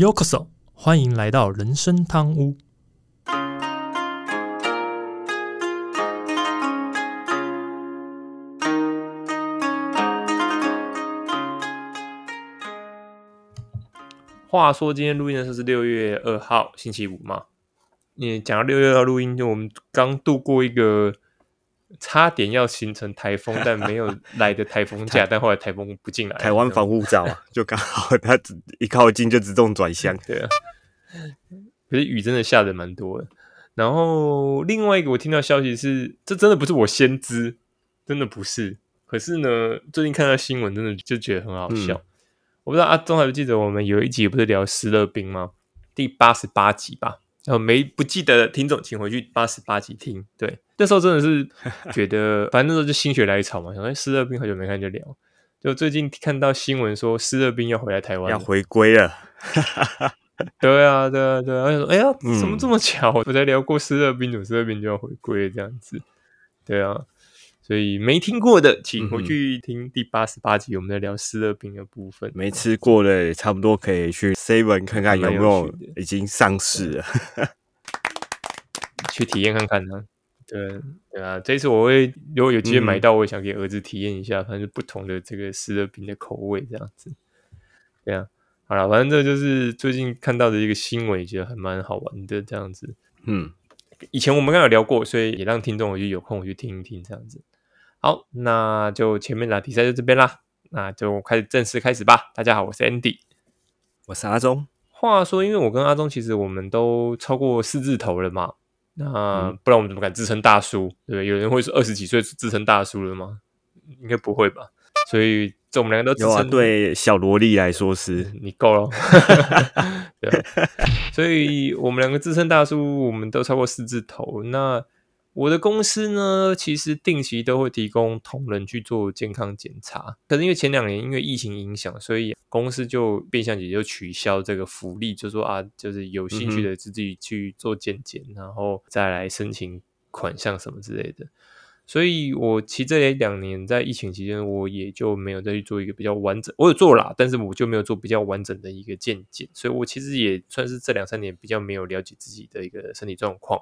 Yokoso，欢迎来到人生汤屋。话说今天录音的时候是六月二号星期五嘛？你讲到六月二号录音，就我们刚度过一个差点要形成台风 但没有来的台风假，但后来台风不进来，台湾防护罩啊，就刚好它只一靠近就自动转向。对啊，可是雨真的下的蛮多的。然后另外一个我听到消息是，这真的不是我先知，真的不是。可是呢，最近看到新闻，真的就觉得很好笑。我不知道阿忠还不记得我们有一集不是聊斯乐冰吗？第八十八集吧。然后没不记得的听众，请回去八十八集听。对，那时候真的是 觉得，反正那时候就心血来潮嘛，想说斯乐冰好久没看就聊。就最近看到新闻说斯乐冰要回来台湾，要回归了。对啊，对啊，对啊。我想说，哎呀，怎么这么巧？我才聊过斯乐冰，有斯乐冰就要回归这样子。对啊。所以没听过的，请回去听第八十八集，我们在聊湿乐冰的部分。没吃过的，差不多可以去 Seven 看看有没有已经上市了，去体验看看呢。对对啊，这次我会如果有机会买到，我也想给儿子体验一下，反正不同的这个湿乐冰的口味这样子。对啊，好了，反正这就是最近看到的一个新闻，觉得还蛮好玩的这样子。嗯，以前我们刚有聊过，所以也让听众我就有空我去听一听这样子。好，那就前面的比赛就这边啦，那就开始正式开始吧。大家好，我是 Andy，我是阿忠。话说，因为我跟阿忠其实我们都超过四字头了嘛，那不然我们怎么敢自称大叔？对不对？有人会说二十几岁自称大叔了吗？应该不会吧。所以，这我们两个都有啊。对小萝莉来说是你够了。对，所以我们两个自称大叔，我们都超过四字头。那我的公司呢，其实定期都会提供同仁去做健康检查。可是因为前两年因为疫情影响，所以公司就变相也就取消这个福利，就说啊，就是有兴趣的自己去做健检，然后再来申请款项什么之类的。所以我其实这两年在疫情期间，我也就没有再去做一个比较完整。我有做啦，但是我就没有做比较完整的一个健检。所以我其实也算是这两三年比较没有了解自己的一个身体状况。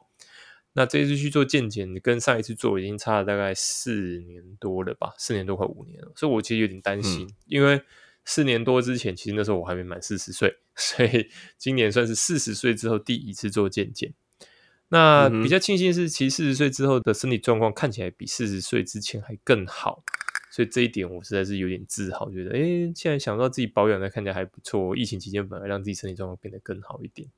那这一次去做健检，跟上一次做已经差了大概四年多了吧，四年多快五年了，所以我其实有点担心，因为四年多之前，其实那时候我还没满四十岁，所以今年算是四十岁之后第一次做健检。那比较庆幸是，其实四十岁之后的身体状况看起来比四十岁之前还更好，所以这一点我实在是有点自豪，觉得哎，现在想到自己保养的看起来还不错，疫情期间反而让自己身体状况变得更好一点。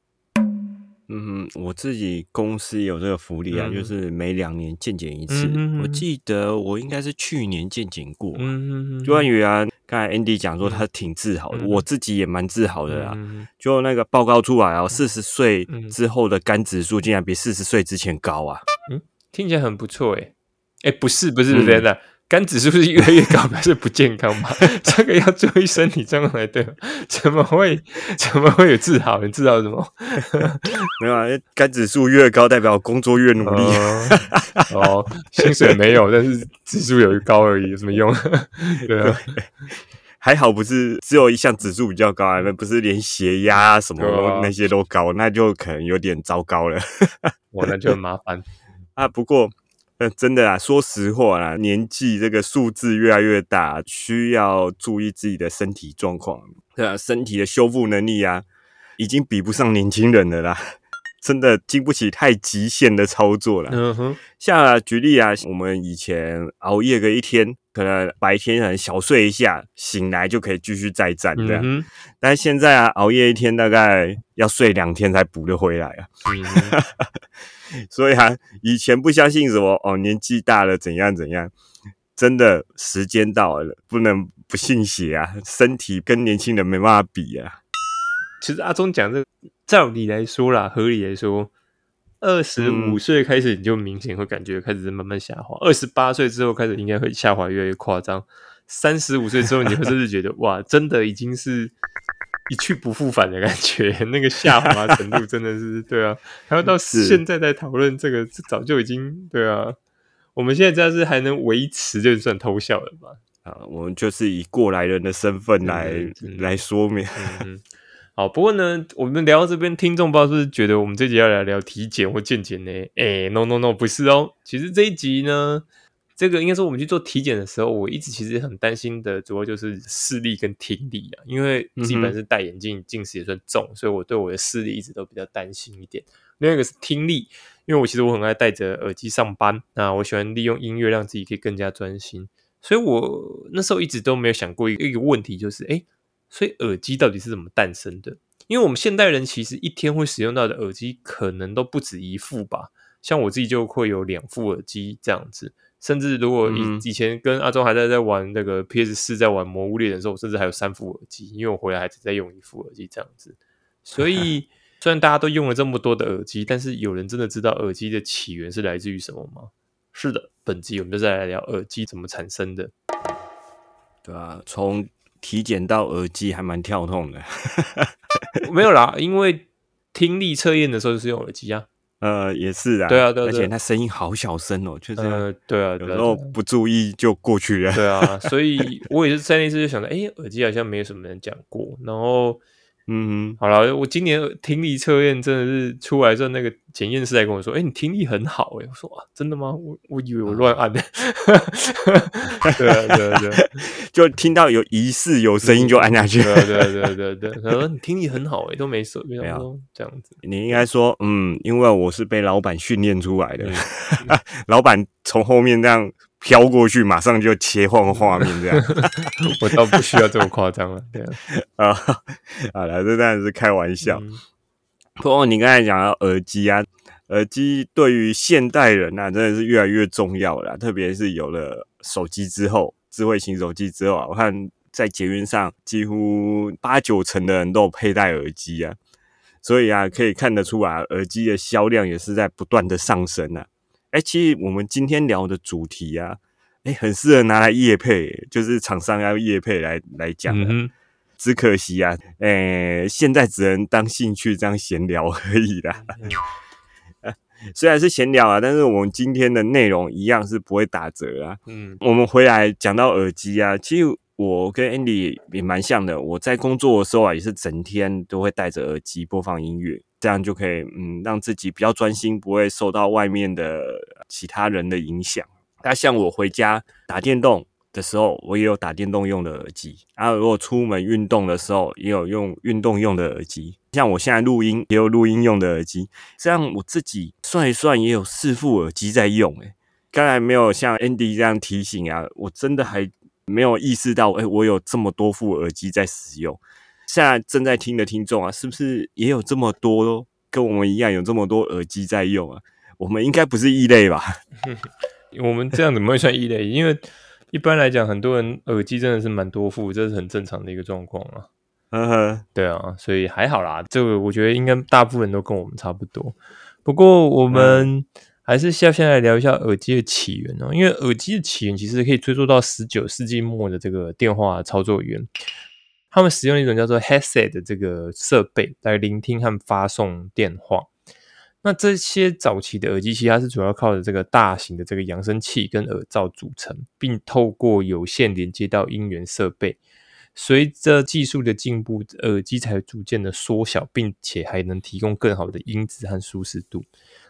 嗯，我自己公司有这个福利啊，就是每两年健检一次。我记得我应该是去年健检过。嗯关于啊，刚才 Andy 讲说他挺自豪的，我自己也蛮自豪的啊。就那个报告出来啊，四十岁之后的肝指数竟然比四十岁之前高啊！嗯，听起来很不错诶。哎，不是，不是，不是的。肝指数是越来越高，表示不健康嘛？这个要注意身体状况才对。怎么会？怎么会有自豪？你知道什么？没有啊，肝指数越高，代表工作越努力。哦，薪水没有，但是指数有高而已，有什么用？对啊，还好不是只有一项指数比较高啊，那不是连血压什么那些都高，那就可能有点糟糕了。我那就很麻烦啊。不过。那，真的啊，说实话啊，年纪这个数字越来越大，需要注意自己的身体状况，对啊，身体的修复能力啊，已经比不上年轻人了啦，真的经不起太极限的操作了。嗯哼，像举例啊，我们以前熬夜个一天，可能白天可能小睡一下，醒来就可以继续再战这样，但是现在啊，熬夜一天大概要睡两天才补得回来啊。所以啊，以前不相信什么哦，年纪大了怎样怎样，真的时间到了，不能不信邪啊！身体跟年轻人没办法比啊。其实阿忠讲这，照理来说啦，合理来说，二十五岁开始你就明显会感觉开始慢慢下滑，二十八岁之后开始应该会下滑越来越夸张，三十五岁之后你会甚至觉得哇，真的已经是。一去不复返的感觉，那个下滑程度真的是对啊。还要到现在在讨论这个，早就已经对啊。我们现在这样是还能维持，就算偷笑了吧？啊，我们就是以过来人的身份来来说明。好，不过呢，我们聊到这边，听众不知道是不是觉得我们这集要来聊体检或健检呢？哎，no no no，不是哦。其实这一集呢，这个应该说我们去做体检的时候，我一直其实很担心的，主要就是视力跟听力啊。因为基本是戴眼镜，近视也算重，所以我对我的视力一直都比较担心一点。另外一个是听力，因为我其实我很爱戴着耳机上班，那我喜欢利用音乐让自己可以更加专心。所以我那时候一直都没有想过一个问题，就是哎。所以耳机到底是怎么诞生的？因为我们现代人其实一天会使用到的耳机可能都不止一副吧。像我自己就会有两副耳机这样子，甚至如果以以前跟阿忠还在在玩那个 PS 四，在玩魔物猎人的时候，甚至还有三副耳机，因为我回来还只在用一副耳机这样子。所以 虽然大家都用了这么多的耳机，但是有人真的知道耳机的起源是来自于什么吗？是的，本集我们就再来聊耳机怎么产生的，对啊？从体检到耳机还蛮跳痛的，没有啦，因为听力测验的时候就是用耳机啊。呃，也是啊，对啊，对，而且他声音好小声哦，就是对啊，有时候不注意就过去了。对啊，所以我也是在那次就想到，哎，耳机好像没有什么人讲过，然后。嗯，好了，我今年听力测验真的是出来之后，那个检验师来跟我说：“哎，你听力很好。”哎，我说：“啊，真的吗？我我以为我乱按的。”对啊，对啊，对，就听到有疑似有声音就按下去。对对对对对，他说：“你听力很好，哎，都没事，没有这样子。”你应该说：“嗯，因为我是被老板训练出来的，老板从后面这样。”飘过去，马上就切换画面，这样 我倒不需要这么夸张了。对啊，好了，这当然是开玩笑。不过你刚才讲到耳机啊，耳机对于现代人啊，真的是越来越重要了。特别是有了手机之后，智慧型手机之后啊，我看在捷运上几乎八九成的人都有佩戴耳机啊，所以啊，可以看得出来，耳机的销量也是在不断的上升啊。哎，其实我们今天聊的主题啊，哎，很适合拿来夜配，就是厂商要夜配来来讲的。只可惜啊，哎，现在只能当兴趣这样闲聊而已啦。虽然是闲聊啊，但是我们今天的内容一样是不会打折啊。嗯，我们回来讲到耳机啊，其实我跟 Andy 也蛮像的。我在工作的时候啊，也是整天都会戴着耳机播放音乐。这样就可以，嗯，让自己比较专心，不会受到外面的其他人的影响。那像我回家打电动的时候，我也有打电动用的耳机；然后如果出门运动的时候，也有用运动用的耳机。像我现在录音，也有录音用的耳机。这样我自己算一算，也有四副耳机在用。诶刚才没有像 Andy 这样提醒啊，我真的还没有意识到，诶我有这么多副耳机在使用。现在正在听的听众啊，是不是也有这么多跟我们一样有这么多耳机在用啊？我们应该不是异类吧？我们这样怎么会算异类？因为一般来讲，很多人耳机真的是蛮多副，这是很正常的一个状况啊。嗯哼，对啊，所以还好啦。这个我觉得应该大部分人都跟我们差不多。不过我们还是要先来聊一下耳机的起源哦，因为耳机的起源其实可以追溯到十九世纪末的这个电话操作员。他们使用一种叫做 headset 的这个设备来聆听和发送电话。那这些早期的耳机，其实它是主要靠着这个大型的这个扬声器跟耳罩组成，并透过有线连接到音源设备。随着技术的进步，耳机才逐渐的缩小，并且还能提供更好的音质和舒适度。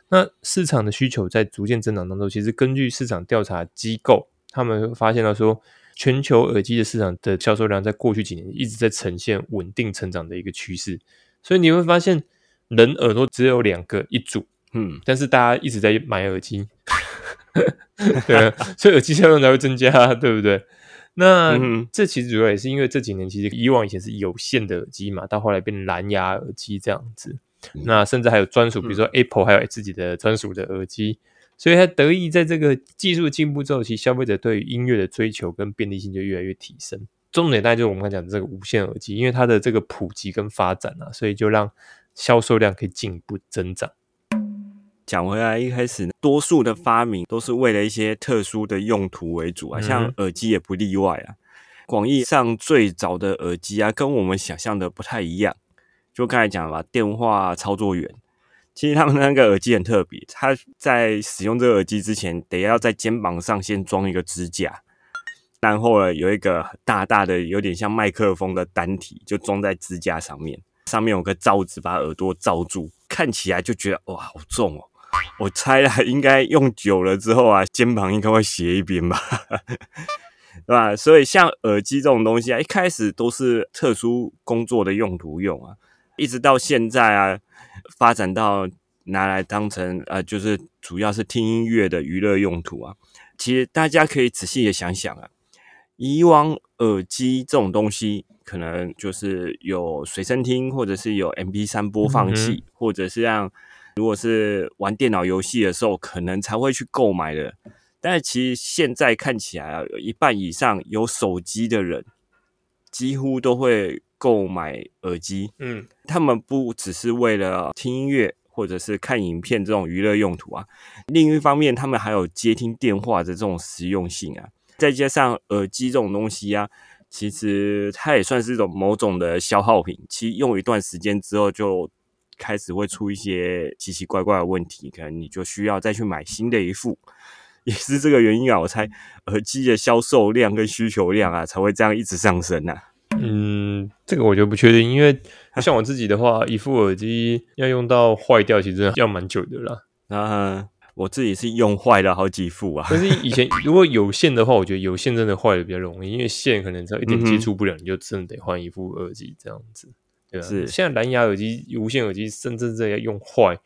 那市场的需求在逐渐增长当中，其实根据市场调查机构，他们发现到说。全球耳机的市场的销售量在过去几年一直在呈现稳定成长的一个趋势，所以你会发现人耳朵只有两个一组，嗯，但是大家一直在买耳机，对，所以耳机销量才会增加，对不对？那这其实主要也是因为这几年其实以往以前是有线的耳机嘛，到后来变蓝牙耳机这样子，那甚至还有专属，比如说 Apple 还有自己的专属的耳机。所以它得益在这个技术进步之后，其消费者对音乐的追求跟便利性就越来越提升。重点大概就是我们刚讲的这个无线耳机，因为它的这个普及跟发展啊，所以就让销售量可以进一步增长。讲回来，一开始多数的发明都是为了一些特殊的用途为主啊，像耳机也不例外啊。广义上最早的耳机啊，跟我们想象的不太一样。就刚才讲了，电话操作员。其实他们那个耳机很特别，他在使用这个耳机之前，得要在肩膀上先装一个支架，然后有一个大大的有点像麦克风的单体，就装在支架上面。上面有个罩子把耳朵罩住，看起来就觉得哇好重哦。我猜啦，应该用久了之后啊，肩膀应该会斜一边吧，对吧？所以像耳机这种东西啊，一开始都是特殊工作的用途用啊，一直到现在啊，发展到拿来当成呃，就是主要是听音乐的娱乐用途啊。其实大家可以仔细的想想啊，以往耳机这种东西，可能就是有随身听，或者是有 MP 三播放器，或者是让。如果是玩电脑游戏的时候，可能才会去购买的。但是其实现在看起来啊，有一半以上有手机的人，几乎都会购买耳机。嗯，他们不只是为了听音乐或者是看影片这种娱乐用途啊，另一方面，他们还有接听电话的这种实用性啊。再加上耳机这种东西啊，其实它也算是一种某种的消耗品。其实用一段时间之后就。开始会出一些奇奇怪怪的问题，可能你就需要再去买新的一副，也是这个原因啊。我猜耳机的销售量跟需求量啊，才会这样一直上升啊。嗯，这个我就不确定，因为 像我自己的话，一副耳机要用到坏掉，其实要蛮久的啦。啊，我自己是用坏了好几副啊。可是以前 如果有线的话，我觉得有线真的坏的比较容易，因为线可能只要一点接触不了，你就真的得换一副耳机这样子。对啊，是现在蓝牙耳机、无线耳机，甚至这要用坏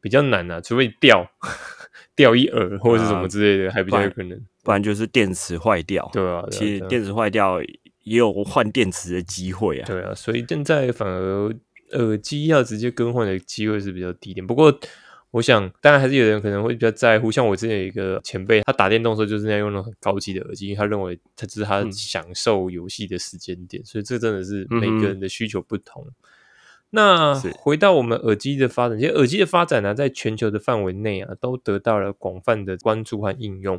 比较难啊，除非掉掉一耳或者是什么之类的，还比较有可能，不然就是电池坏掉。对啊，其实电池坏掉也有换电池的机会啊。对啊，所以现在反而耳机要直接更换的机会是比较低点，不过。我想，当然还是有人可能会比较在乎。像我之前有一个前辈，他打电动的时候就是那样用那种很高级的耳机，因为他认为他这是他享受游戏的时间点。所以这真的是每个人的需求不同。那回到我们耳机的发展，其实耳机的发展呢，在全球的范围内啊，都得到了广泛的关注和应用。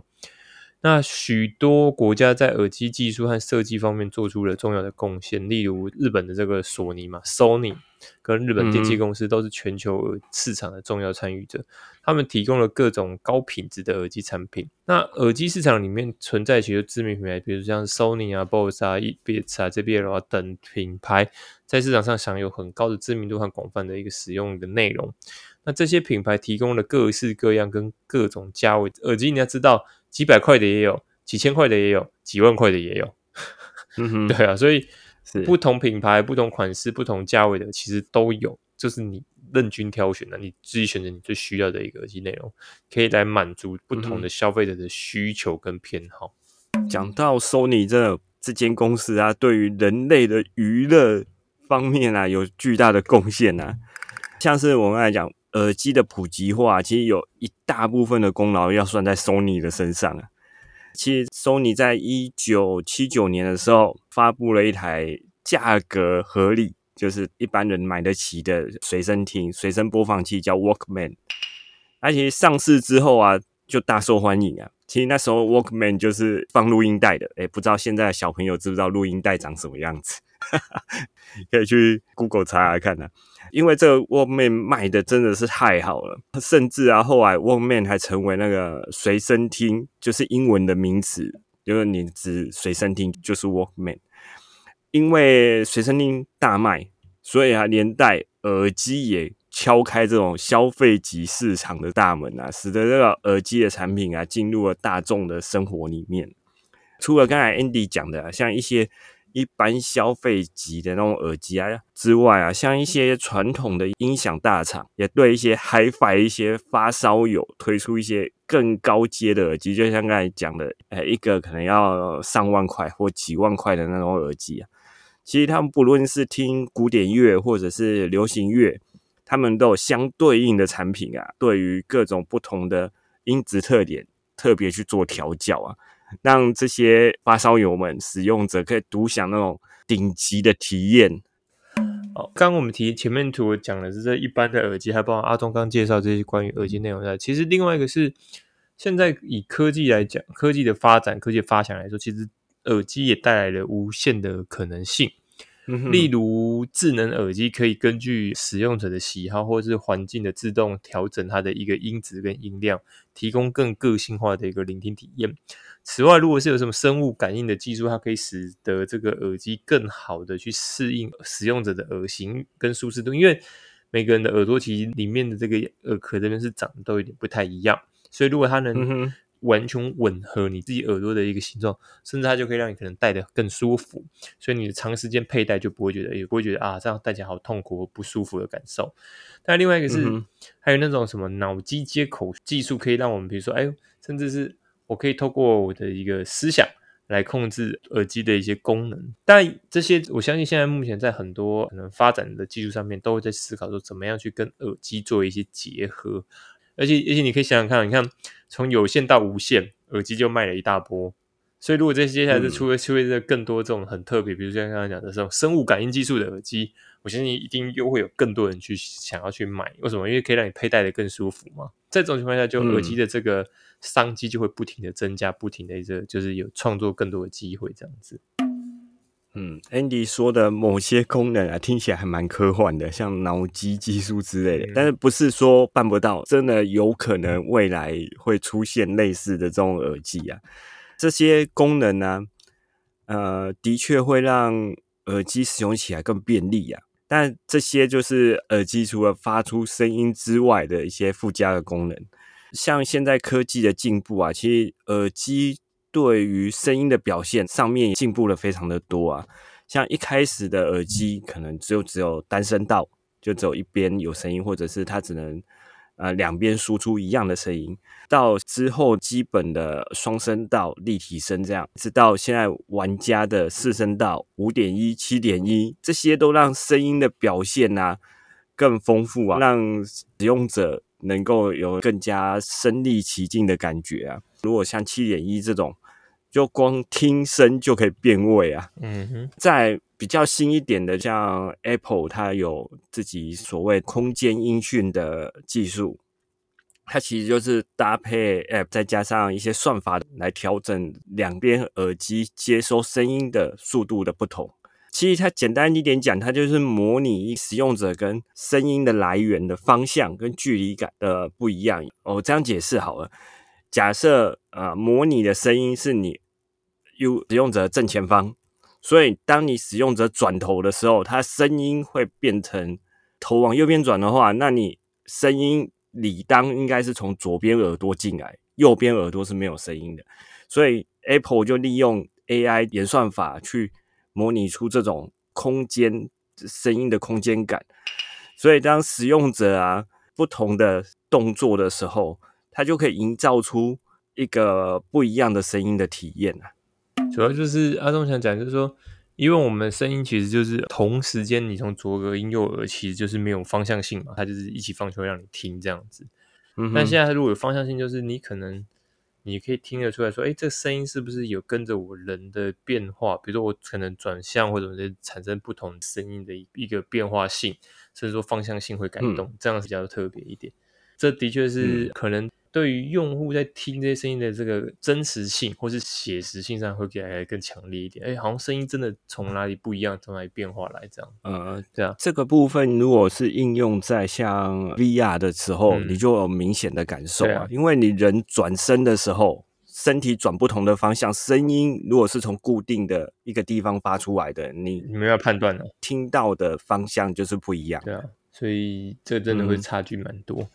那许多国家在耳机技术和设计方面做出了重要的贡献，例如日本的这个索尼嘛，Sony 跟日本电器公司都是全球市场的重要参与者，他们提供了各种高品质的耳机产品。那耳机市场里面存在许多知名品牌，比如像 Sony 啊、Bose 啊、Beats 啊、JBL 啊等品牌，在市场上享有很高的知名度和广泛的一个使用的内容。那这些品牌提供了各式各样跟各种价位耳机，你要知道。几百块的也有，几千块的也有，几万块的也有。嗯哼，对啊，所以不同品牌、不同款式、不同价位的，其实都有，就是你任君挑选的，你自己选择你最需要的一个耳机内容，可以来满足不同的消费者的需求跟偏好。讲到 Sony 这这间公司啊，对于人类的娱乐方面啊，有巨大的贡献啊，像是我们来讲。耳机的普及化，其实有一大部分的功劳要算在 Sony 的身上啊。其实 Sony 在一九七九年的时候发布了一台价格合理，就是一般人买得起的随身听、随身播放器，叫 Walkman。而且上市之后啊，就大受欢迎啊。其实那时候 Walkman 就是放录音带的，诶不知道现在的小朋友知不知道录音带长什么样子？可以去 Google 查查看呢。因为这个 Walkman 卖的真的是太好了，甚至啊，后来 Walkman 还成为那个随身听，就是英文的名词，就是你指随身听就是 Walkman。因为随身听大卖，所以啊，连带耳机也敲开这种消费级市场的大门啊，使得这个耳机的产品啊进入了大众的生活里面。除了刚才 Andy 讲的，像一些。一般消费级的那种耳机啊之外啊，像一些传统的音响大厂，也对一些 HiFi 一些发烧友推出一些更高阶的耳机，就像刚才讲的，呃，一个可能要上万块或几万块的那种耳机啊。其实他们不论是听古典乐或者是流行乐，他们都有相对应的产品啊，对于各种不同的音质特点，特别去做调教啊。让这些发烧友们、使用者可以独享那种顶级的体验。好，刚刚我们提前面图讲的是这一般的耳机，还包括阿忠刚介绍这些关于耳机内容的。其实另外一个是，现在以科技来讲，科技的发展、科技的发展来说，其实耳机也带来了无限的可能性。嗯例如智能耳机可以根据使用者的喜好或者是环境的自动调整它的一个音质跟音量，提供更个性化的一个聆听体验。此外，如果是有什么生物感应的技术，它可以使得这个耳机更好的去适应使用者的耳型跟舒适度，因为每个人的耳朵其实里面的这个耳壳这边是长得都有点不太一样，所以如果它能完全吻合你自己耳朵的一个形状，甚至它就可以让你可能戴的更舒服，所以你的长时间佩戴就不会觉得，也不会觉得啊这样戴起来好痛苦或不舒服的感受。但另外一个是，嗯还有那种什么脑机接口技术，可以让我们比如说，哎，甚至是我可以透过我的一个思想来控制耳机的一些功能。但这些我相信现在目前在很多可能发展的技术上面，都会在思考说怎么样去跟耳机做一些结合。而且而且你可以想想看，你看从有线到无线，耳机就卖了一大波。所以如果这接下来是嗯出出现这更多这种很特别，比如像刚刚讲的这种生物感应技术的耳机，我相信一定又会有更多人去想要去买。为什么？因为可以让你佩戴的更舒服嘛。在这种情况下，就嗯耳机的这个商机就会不停的增加，不停的这就是有创作更多的机会这样子。嗯，Andy 说的某些功能啊，听起来还蛮科幻的，像脑机技术之类的，嗯但是不是说办不到，真的有可能未来会出现类似的这种耳机啊。这些功能呢、呃，的确会让耳机使用起来更便利啊。但这些就是耳机除了发出声音之外的一些附加的功能。像现在科技的进步啊，其实耳机对于声音的表现上面进步了非常的多啊。像一开始的耳机可能只有只有单声道，就只有一边有声音，或者是它只能呃两边输出一样的声音。到之后基本的双声道、立体声这样，直到现在玩家的四声道、五点一、七点一，这些都让声音的表现啊更丰富啊，让使用者能够有更加身临其境的感觉啊。如果像七点一这种，就光听声就可以变位啊。嗯哼，在比较新一点的，像 Apple，它有自己所谓空间音讯的技术，它其实就是搭配 App，再加上一些算法来调整两边耳机接收声音的速度的不同。其实它简单一点讲，它就是模拟使用者跟声音的来源的方向跟距离感的不一样。哦，这样解释好了。假设呃，模拟的声音是你用使用者正前方，所以当你使用者转头的时候，它声音会变成头往右边转的话，那你声音理当应该是从左边耳朵进来，右边耳朵是没有声音的。所以 Apple 就利用 AI 演算法去模拟出这种空间声音的空间感。所以当使用者啊不同的动作的时候，它就可以营造出一个不一样的声音的体验啊。主要就是阿忠想讲，就是说，因为我们声音其实就是同时间，你从左耳音右耳，其实就是没有方向性嘛，它就是一起放出来让你听这样子。嗯哼但现在如果有方向性，就是你可能你可以听得出来说，哎，这个声音是不是有跟着我人的变化？比如说我可能转向或者是产生不同声音的一一个变化性，甚至说方向性会改动，这样比较特别一点。这的确是嗯可能对于用户在听这些声音的这个真实性或是写实性上会给来更强烈一点。哎，好像声音真的从哪里不一样，从哪里变化来这样。呃，对啊，这个部分如果是应用在像 VR 的时候，嗯你就有明显的感受啊，啊因为你人转身的时候，身体转不同的方向，声音如果是从固定的一个地方发出来的，你你们要判断了、听到的方向就是不一样。对啊，所以这真的会嗯差距蛮多。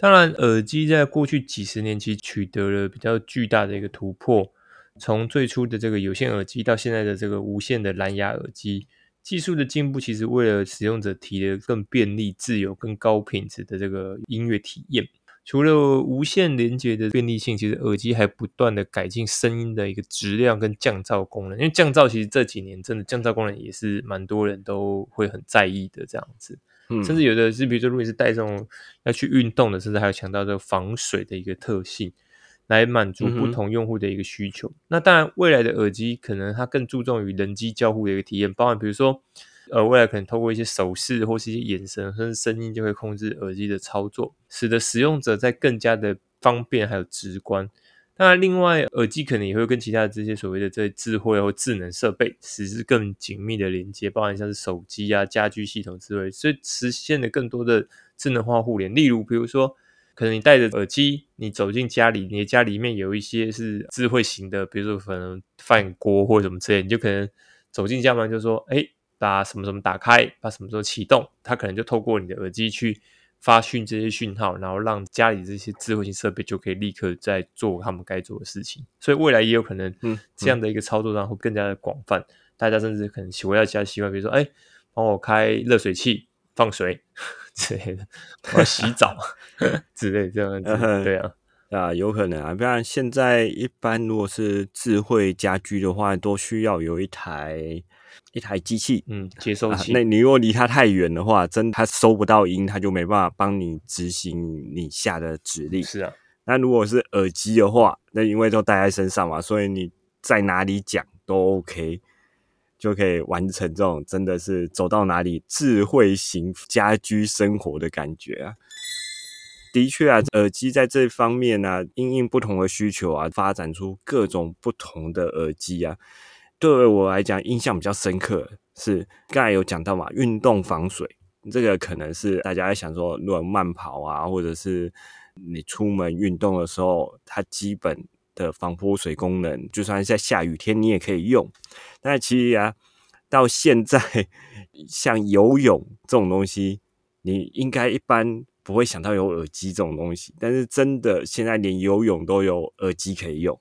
当然，耳机在过去几十年其实取得了比较巨大的一个突破，从最初的这个有线耳机到现在的这个无线的蓝牙耳机，技术的进步其实为了使用者提的更便利、自由、更高品质的这个音乐体验。除了无线连接的便利性，其实耳机还不断的改进声音的一个质量跟降噪功能。因为降噪其实这几年真的降噪功能也是蛮多人都会很在意的这样子。嗯，甚至有的是，比如说，如果你是带这种要去运动的，甚至还有强调这个防水的一个特性，来满足不同用户的一个需求。那当然，未来的耳机可能它更注重于人机交互的一个体验，包含比如说，呃，未来可能透过一些手势或是一些眼神甚至声音，就会控制耳机的操作，使得使用者在更加的方便还有直观。那另外，耳机可能也会跟其他的这些所谓的这些智慧或智能设备，实施更紧密的连接，包含像是手机啊、家居系统之类，所以实现了更多的智能化互联。例如，比如说，可能你戴着耳机，你走进家里，你的家里面有一些是智慧型的，比如说可能饭锅或者什么之类，你就可能走进家门就说：“哎，把什么什么打开，把什么时候启动。”它可能就透过你的耳机去。发讯这些讯号，然后让家里这些智慧型设备就可以立刻在做他们该做的事情。所以未来也有可能，嗯，这样的一个操作上会更加的广泛。大家甚至可能回到家习惯，比如说，哎，帮我开热水器放水 之类的，我要洗澡 之类这样子。对啊，啊，有可能啊。不然现在一般如果是智慧家居的话，都需要有一台。一台机器，嗯，接收器。那你如果离它太远的话，真它收不到音，它就没办法帮你执行你下的指令。是啊，那如果是耳机的话，那因为都戴在身上嘛，所以你在哪里讲都 OK，就可以完成这种真的是走到哪里智慧型家居生活的感觉啊。的确啊，耳机在这方面呢，因应不同的需求啊，发展出各种不同的耳机啊。对我来讲，印象比较深刻是刚才有讲到嘛，运动防水，这个可能是大家想说，如果慢跑啊，或者是你出门运动的时候，它基本的防泼水功能，就算在下雨天你也可以用。但其实啊，到现在像游泳这种东西，你应该一般不会想到有耳机这种东西，但是真的现在连游泳都有耳机可以用。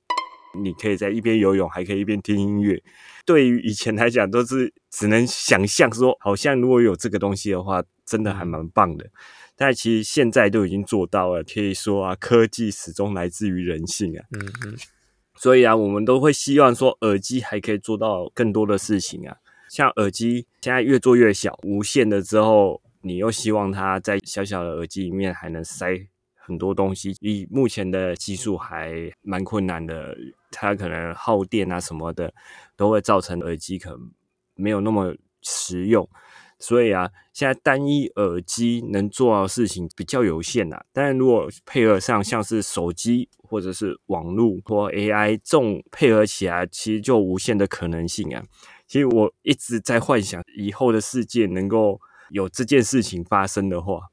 你可以在一边游泳，还可以一边听音乐。对于以前来讲，都是只能想象说，好像如果有这个东西的话，真的还蛮棒的。但其实现在都已经做到了，可以说啊，科技始终来自于人性啊。嗯嗯。所以啊，我们都会希望说，耳机还可以做到更多的事情啊。像耳机现在越做越小，无线的之后，你又希望它在小小的耳机里面还能塞。很多东西以目前的技术还蛮困难的，它可能耗电啊什么的，都会造成耳机可能没有那么实用。所以啊，现在单一耳机能做到的事情比较有限呐。但是如果配合上像是手机或者是网络或 AI 这种配合起来，其实就无限的可能性啊。其实我一直在幻想以后的世界能够有这件事情发生的话。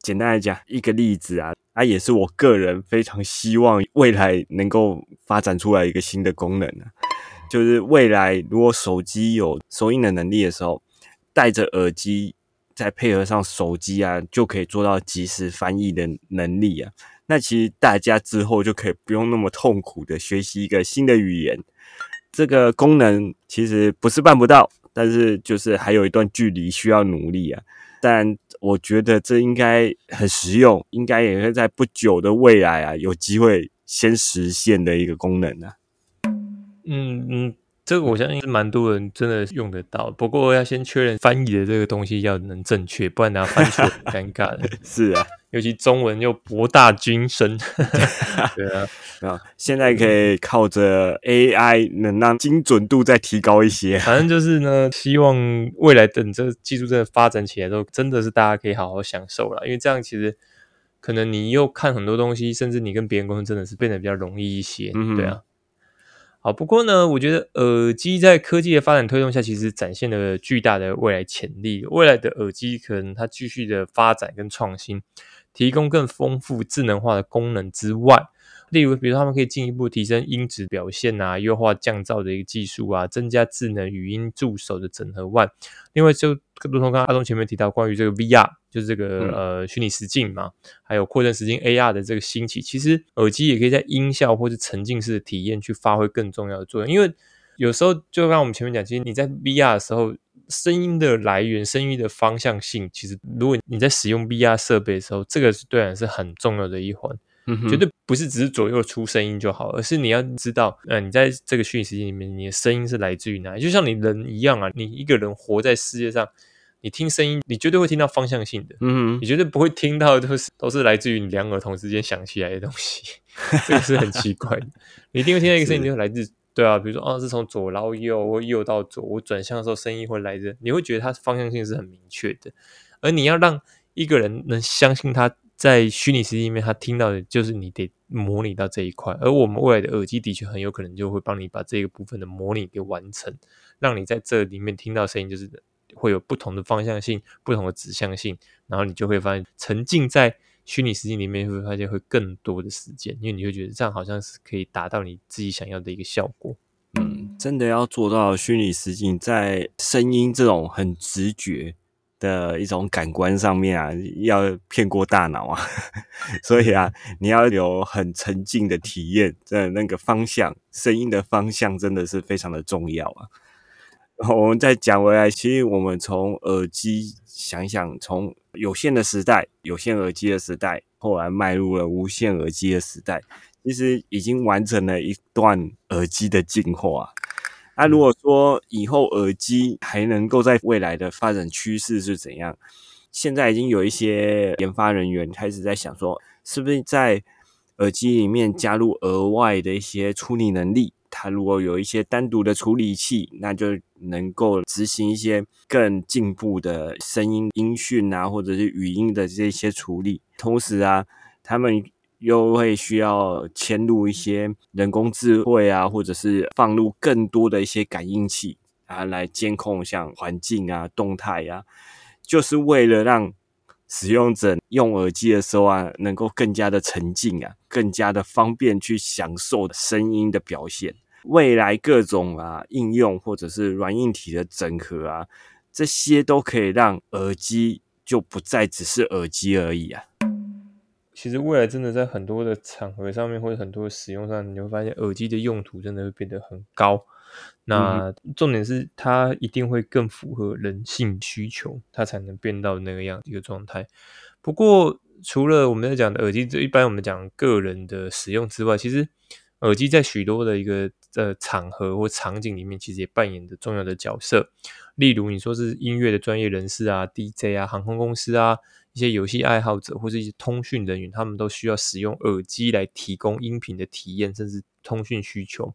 简单来讲，一个例子啊。它也是我个人非常希望未来能够发展出来一个新的功能啊，就是未来如果手机有收音的能力的时候，戴着耳机再配合上手机啊，就可以做到即时翻译的能力啊。那其实大家之后就可以不用那么痛苦的学习一个新的语言。这个功能其实不是办不到，但是就是还有一段距离需要努力啊。但我觉得这应该很实用，应该也会在不久的未来啊，有机会先实现的一个功能呢。嗯嗯。这个我相信是蛮多人真的用得到，不过要先确认翻译的这个东西要能正确，不然拿翻错很尴尬的。是啊，尤其中文又博大精深。对啊，啊，现在可以靠着 AI 能让精准度再提高一些。反正就是呢，希望未来等这技术真的发展起来之后，真的是大家可以好好享受了。因为这样其实可能你又看很多东西，甚至你跟别人沟通真的是变得比较容易一些。对啊。好，不过呢，我觉得耳机在科技的发展推动下，其实展现了巨大的未来潜力。未来的耳机可能它继续的发展跟创新，提供更丰富智能化的功能之外。例如，比如他们可以进一步提升音质表现啊，优化降噪的一个技术啊，增加智能语音助手的整合外，另外就如同刚刚阿东前面提到关于这个 VR，就是这个呃虚拟实境嘛，还有扩增实境 AR 的这个兴起，其实耳机也可以在音效或是沉浸式的体验去发挥更重要的作用。因为有时候就像我们前面讲，其实你在 VR 的时候，声音的来源、声音的方向性，其实如果你在使用 VR 设备的时候，这个是对然是很重要的一环。绝对不是只是左右出声音就好，而是你要知道，呃，你在这个虚拟世界里面，你的声音是来自于哪里？就像你人一样啊，你一个人活在世界上，你听声音，你绝对会听到方向性的，嗯，你绝对不会听到都是都是来自于你两耳同时间响起来的东西，这个是很奇怪的。你一定会听到一个声音，就来自对啊，比如说啊，是从左到右或右到左，我转向的时候声音会来自，你会觉得它方向性是很明确的。而你要让一个人能相信他。在虚拟世界里面，他听到的就是你得模拟到这一块，而我们未来的耳机的确很有可能就会帮你把这个部分的模拟给完成，让你在这里面听到声音，就是会有不同的方向性、不同的指向性，然后你就会发现沉浸在虚拟实际里面，会发现会更多的时间，因为你会觉得这样好像是可以达到你自己想要的一个效果。嗯，真的要做到虚拟实境，在声音这种很直觉。的一种感官上面啊，要骗过大脑啊，所以啊，你要有很沉浸的体验，在那个方向，声音的方向真的是非常的重要啊。然后我们再讲回来，其实我们从耳机想一想，从有线的时代，有线耳机的时代，后来迈入了无线耳机的时代，其实已经完成了一段耳机的进化。那如果说以后耳机还能够在未来的发展趋势是怎样？现在已经有一些研发人员开始在想说，是不是在耳机里面加入额外的一些处理能力？它如果有一些单独的处理器，那就能够执行一些更进步的声音音讯啊，或者是语音的这些处理。同时啊，他们。又会需要嵌入一些人工智慧啊，或者是放入更多的一些感应器啊，来监控像环境啊、动态啊，就是为了让使用者用耳机的时候啊，能够更加的沉浸啊，更加的方便去享受声音的表现。未来各种啊应用或者是软硬体的整合啊，这些都可以让耳机就不再只是耳机而已啊。其实未来真的在很多的场合上面，或者很多的使用上，你会发现耳机的用途真的会变得很高。那重点是它一定会更符合人性需求，它才能变到那个样一个状态。不过，除了我们在讲的耳机，这一般我们讲个人的使用之外，其实耳机在许多的一个呃场合或场景里面，其实也扮演着重要的角色。例如，你说是音乐的专业人士啊，DJ 啊，航空公司啊。一些游戏爱好者或者一些通讯人员，他们都需要使用耳机来提供音频的体验，甚至通讯需求。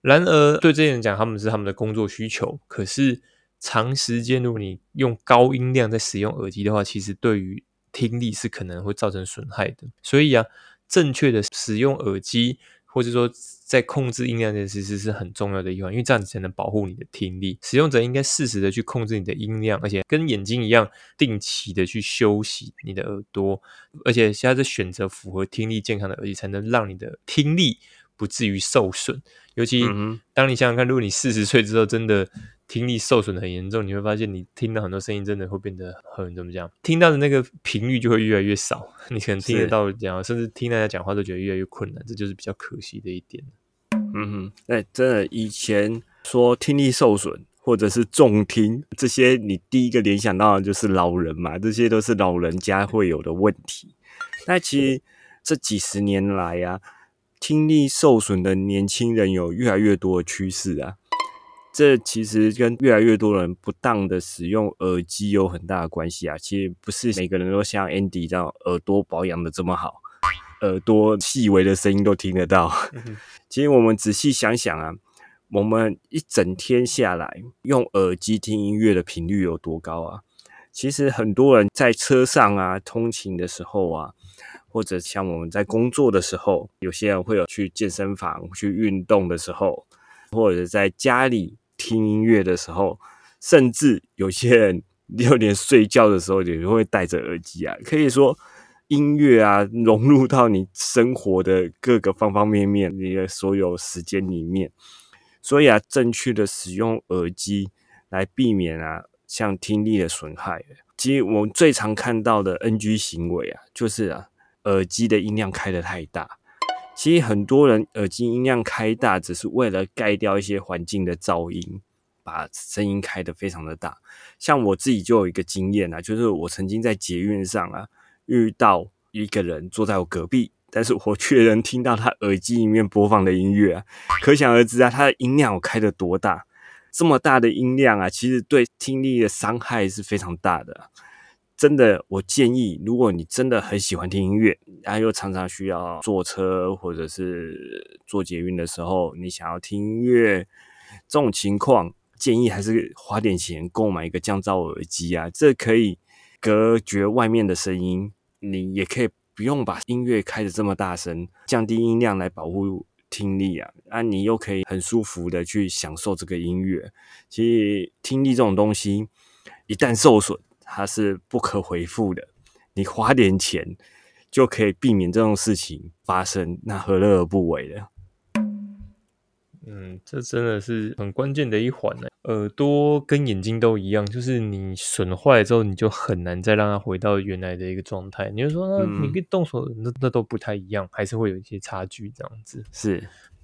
然而，对这些人讲，他们是他们的工作需求。可是，长时间如果你用高音量在使用耳机的话，其实对于听力是可能会造成损害的。所以啊，正确的使用耳机。或者说，在控制音量这件事是很重要的一环，因为这样子才能保护你的听力。使用者应该适时的去控制你的音量，而且跟眼睛一样，定期的去休息你的耳朵，而且现在是选择符合听力健康的耳机，才能让你的听力不至于受损。尤其当你想想看，如果你四十岁之后真的。听力受损很严重，你会发现你听到很多声音真的会变得很怎么讲？听到的那个频率就会越来越少，你可能听得到讲，甚至听大家讲话都觉得越来越困难，这就是比较可惜的一点。嗯哼，哎，真的，以前说听力受损或者是重听这些，你第一个联想到的就是老人嘛，这些都是老人家会有的问题。那其实这几十年来啊，听力受损的年轻人有越来越多的趋势啊。这其实跟越来越多人不当的使用耳机有很大的关系啊！其实不是每个人都像 Andy 这样耳朵保养的这么好，耳朵细微的声音都听得到。其实我们仔细想想啊，我们一整天下来用耳机听音乐的频率有多高啊？其实很多人在车上啊、通勤的时候啊，或者像我们在工作的时候，有些人会有去健身房去运动的时候，或者在家里。听音乐的时候，甚至有些人 就连睡觉的时候也会戴着耳机啊。可以说，音乐啊融入到你生活的各个方方面面，你的所有时间里面。所以啊，正确的使用耳机来避免啊像听力的损害。其实我们最常看到的 NG 行为啊，就是啊耳机的音量开得太大。其实很多人耳机音量开大，只是为了盖掉一些环境的噪音，把声音开得非常的大。像我自己就有一个经验啊，就是我曾经在捷运上啊遇到一个人坐在我隔壁，但是我却能听到他耳机里面播放的音乐啊，可想而知啊，他的音量开得多大？这么大的音量啊，其实对听力的伤害是非常大的。真的，我建议，如果你真的很喜欢听音乐，然后又常常需要坐车或者是坐捷运的时候，你想要听音乐，这种情况，建议还是花点钱购买一个降噪耳机啊，这可以隔绝外面的声音，你也可以不用把音乐开的这么大声，降低音量来保护听力啊。啊，你又可以很舒服的去享受这个音乐。其实听力这种东西，一旦受损，它是不可回复的。你花点钱就可以避免这种事情发生，那何乐而不为呢？嗯，这真的是很关键的一环呢。耳朵跟眼睛都一样，就是你损坏之后，你就很难再让它回到原来的一个状态。你就说，那你跟动手那那都不太一样，还是会有一些差距这样子。是，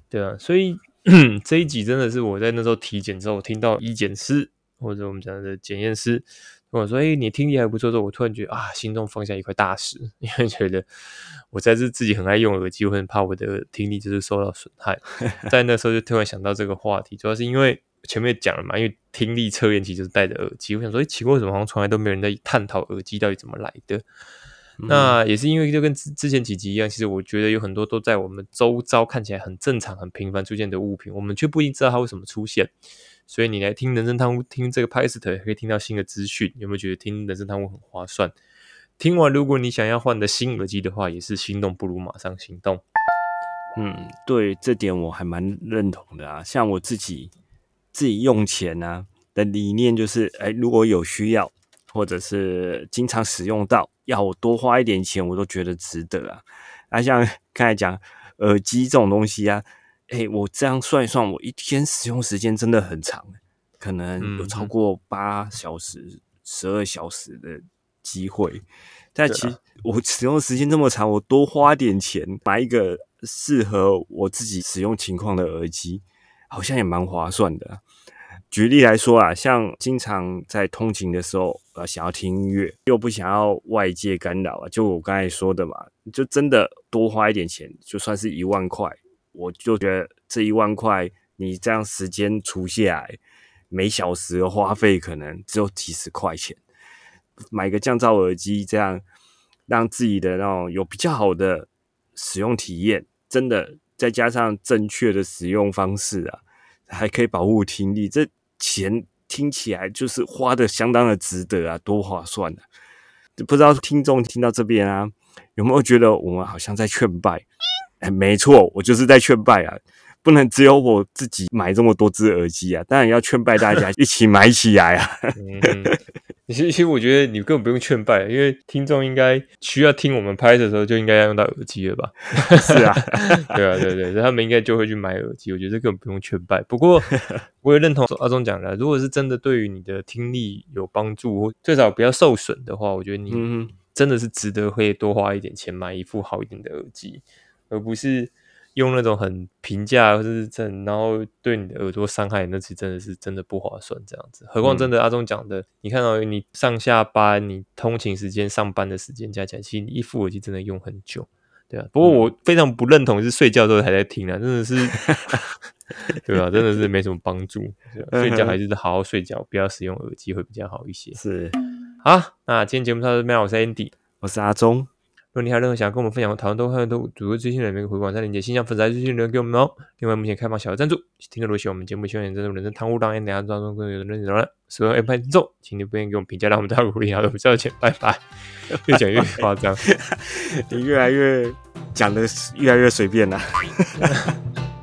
对啊。所以 这一集真的是我在那时候体检之后，我听到医检师或者我们讲的检验师跟我说：“哎，你听力还不错。”之后，我突然觉得啊，心中放下一块大石，因为觉得我在这自己很爱用耳机，我很怕我的听力就是受到损害。在那时候就突然想到这个话题，主要是因为前面讲了嘛，因为听力测验其实就是戴着耳机。我想说，哎，奇怪，为什么好像从来都没有人在探讨耳机到底怎么来的？那也是因为就跟之之前几集一样，其实我觉得有很多都在我们周遭看起来很正常、很平凡出现的物品，我们却不一定知道它为什么出现。所以你来听人生汤屋，听这个 p a s t 可以听到新的资讯。有没有觉得听人生汤屋很划算？听完，如果你想要换的新耳机的话，也是心动不如马上行动。嗯，对，这点我还蛮认同的啊。像我自己自己用钱呢的理念就是，哎，如果有需要，或者是经常使用到，要我多花一点钱，我都觉得值得啊。啊，像刚才讲耳机这种东西啊。哎，我这样算一算，我一天使用时间真的很长，可能有超过八小时、十二小时的机会。但其实我使用时间这么长，我多花点钱买一个适合我自己使用情况的耳机，好像也蛮划算的。举例来说啊，像经常在通勤的时候，呃，想要听音乐，又不想要外界干扰啊，就我刚才说的嘛，就真的多花一点钱，就算是一万块。我就觉得这一万块，你这样时间除下来，每小时的花费可能只有几十块钱。买个降噪耳机，这样让自己的那种有比较好的使用体验，真的再加上正确的使用方式啊，还可以保护听力，这钱听起来就是花的相当的值得啊，多划算啊！不知道听众听到这边啊，有没有觉得我们好像在劝败？哎，没错，我就是在劝败啊！不能只有我自己买这么多只耳机啊，当然要劝拜大家 一起买起来啊！其实，其实我觉得你根本不用劝拜，因为听众应该需要听我们拍的时候就应该要用到耳机了吧？是啊，对啊，对对，他们应该就会去买耳机。我觉得这根本不用劝拜。不过，我也认同阿忠讲的，如果是真的对于你的听力有帮助，最少不要受损的话，我觉得你真的是值得会多花一点钱买一副好一点的耳机。而不是用那种很平价或者是真，然后对你的耳朵伤害，那其实真的是真的不划算这样子。何况真的阿忠讲的，你看到你上下班、你通勤时间、上班的时间加起来，其实你一副耳机真的用很久，对啊。不过我非常不认同是睡觉的时候还在听啊，真的是，对啊？真的是没什么帮助。睡觉还是好好睡觉，不要使用耳机会比较好一些。是，好，那今天节目到这边，我是 Andy，我是阿忠。如果你还有任何想要跟我们分享、讨论都欢迎都主播资讯的每个回广站链接新疆粉丝资讯留言给我们哦。另外，目前开放小额赞助，听众如果喜欢我们节目，希望你赞助人生贪污当 N 两当中更有认识的人，使用 App 听众，请你不愿给我们评价，让我们大家鼓励，好的，不交钱，拜拜。越讲越夸张，你越来越讲的越来越随便了。